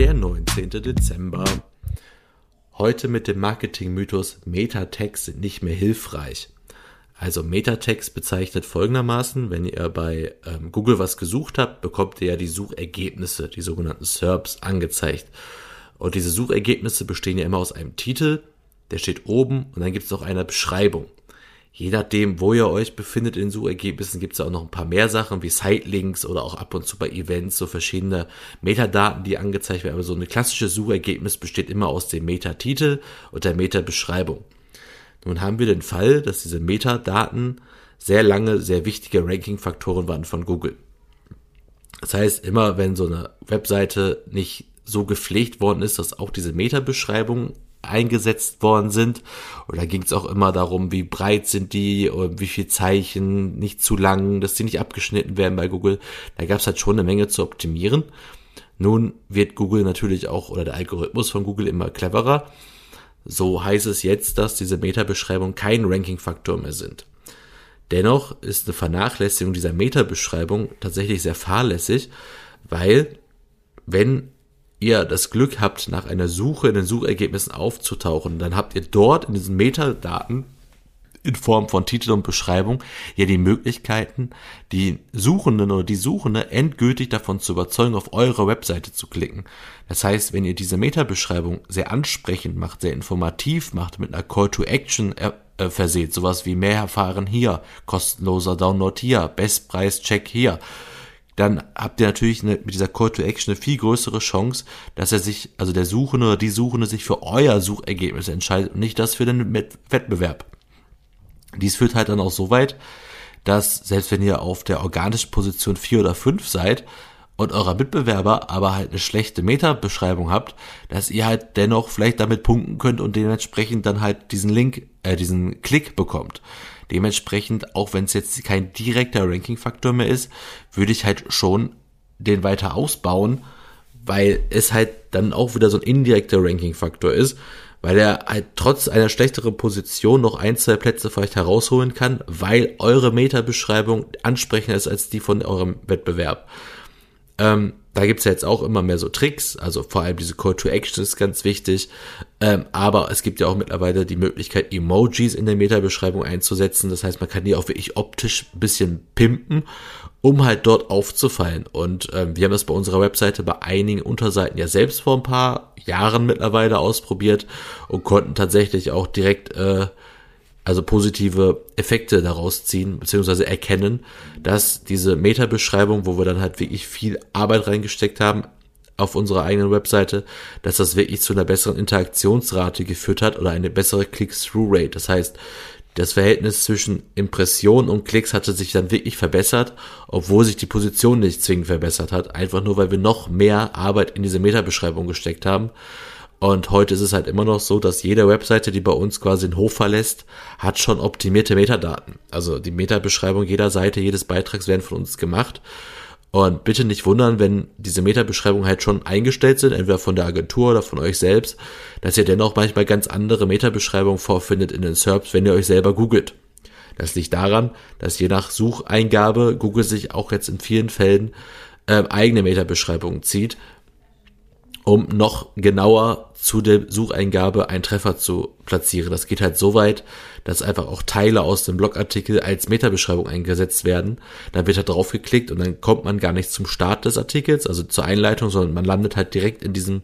15. Dezember. Heute mit dem Marketing-Mythos Metatext sind nicht mehr hilfreich. Also Metatext bezeichnet folgendermaßen, wenn ihr bei ähm, Google was gesucht habt, bekommt ihr ja die Suchergebnisse, die sogenannten SERPs, angezeigt. Und diese Suchergebnisse bestehen ja immer aus einem Titel, der steht oben und dann gibt es noch eine Beschreibung. Je nachdem, wo ihr euch befindet in Suchergebnissen, gibt es auch noch ein paar mehr Sachen wie Sitelinks oder auch ab und zu bei Events so verschiedene Metadaten, die angezeigt werden. Aber so ein klassisches Suchergebnis besteht immer aus dem Metatitel und der Metabeschreibung. Nun haben wir den Fall, dass diese Metadaten sehr lange sehr wichtige Ranking-Faktoren waren von Google. Das heißt, immer wenn so eine Webseite nicht so gepflegt worden ist, dass auch diese Metabeschreibungen eingesetzt worden sind. Und da ging es auch immer darum, wie breit sind die und wie viel Zeichen, nicht zu lang, dass die nicht abgeschnitten werden bei Google. Da gab es halt schon eine Menge zu optimieren. Nun wird Google natürlich auch, oder der Algorithmus von Google immer cleverer so heißt es jetzt, dass diese Meta-Beschreibungen kein Ranking-Faktor mehr sind. Dennoch ist eine Vernachlässigung dieser Meta-Beschreibung tatsächlich sehr fahrlässig, weil wenn ihr das Glück habt, nach einer Suche in den Suchergebnissen aufzutauchen, dann habt ihr dort in diesen Metadaten in Form von Titel und Beschreibung ja die Möglichkeiten, die Suchenden oder die Suchende endgültig davon zu überzeugen, auf eure Webseite zu klicken. Das heißt, wenn ihr diese Meta-Beschreibung sehr ansprechend macht, sehr informativ macht, mit einer Call to Action äh, äh, verseht, sowas wie mehr erfahren hier, kostenloser Download hier, Bestpreis-Check hier, dann habt ihr natürlich eine, mit dieser Call to Action eine viel größere Chance, dass er sich, also der Suchende oder die Suchende sich für euer Suchergebnis entscheidet und nicht das für den Wettbewerb. Dies führt halt dann auch so weit, dass selbst wenn ihr auf der organischen Position 4 oder 5 seid und eurer Mitbewerber aber halt eine schlechte Meta-Beschreibung habt, dass ihr halt dennoch vielleicht damit punkten könnt und dementsprechend dann halt diesen Link, äh, diesen Klick bekommt. Dementsprechend, auch wenn es jetzt kein direkter Ranking-Faktor mehr ist, würde ich halt schon den weiter ausbauen, weil es halt dann auch wieder so ein indirekter Ranking-Faktor ist weil er halt trotz einer schlechteren Position noch ein, zwei Plätze vielleicht herausholen kann, weil eure Meta-Beschreibung ansprechender ist als die von eurem Wettbewerb. Ähm, da gibt's ja jetzt auch immer mehr so Tricks, also vor allem diese Call to Action ist ganz wichtig, ähm, aber es gibt ja auch mittlerweile die Möglichkeit, Emojis in der Meta-Beschreibung einzusetzen, das heißt, man kann die auch wirklich optisch ein bisschen pimpen, um halt dort aufzufallen. Und ähm, wir haben das bei unserer Webseite bei einigen Unterseiten ja selbst vor ein paar Jahren mittlerweile ausprobiert und konnten tatsächlich auch direkt äh, also positive Effekte daraus ziehen, beziehungsweise erkennen, dass diese Meta-Beschreibung, wo wir dann halt wirklich viel Arbeit reingesteckt haben, auf unserer eigenen Webseite, dass das wirklich zu einer besseren Interaktionsrate geführt hat oder eine bessere Click-Through-Rate. Das heißt, das Verhältnis zwischen Impressionen und Klicks hatte sich dann wirklich verbessert, obwohl sich die Position nicht zwingend verbessert hat, einfach nur weil wir noch mehr Arbeit in diese Meta-Beschreibung gesteckt haben. Und heute ist es halt immer noch so, dass jede Webseite, die bei uns quasi den Hof verlässt, hat schon optimierte Metadaten. Also die Meta-Beschreibung jeder Seite, jedes Beitrags werden von uns gemacht. Und bitte nicht wundern, wenn diese Meta-Beschreibungen halt schon eingestellt sind, entweder von der Agentur oder von euch selbst, dass ihr dennoch manchmal ganz andere Meta-Beschreibungen vorfindet in den SERPs, wenn ihr euch selber googelt. Das liegt daran, dass je nach Sucheingabe Google sich auch jetzt in vielen Fällen äh, eigene Meta-Beschreibungen zieht, um noch genauer zu der Sucheingabe einen Treffer zu platzieren. Das geht halt so weit, dass einfach auch Teile aus dem Blogartikel als Metabeschreibung eingesetzt werden. Dann wird da drauf geklickt und dann kommt man gar nicht zum Start des Artikels, also zur Einleitung, sondern man landet halt direkt in diesem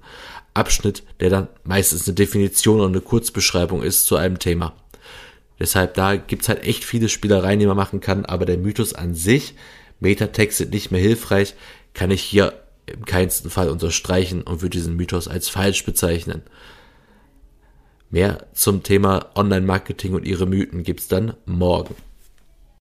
Abschnitt, der dann meistens eine Definition und eine Kurzbeschreibung ist zu einem Thema. Deshalb da gibt's halt echt viele Spielereien, die man machen kann, aber der Mythos an sich, Metatext sind nicht mehr hilfreich, kann ich hier im keinsten Fall unterstreichen und würde diesen Mythos als falsch bezeichnen. Mehr zum Thema Online-Marketing und ihre Mythen gibt's dann morgen.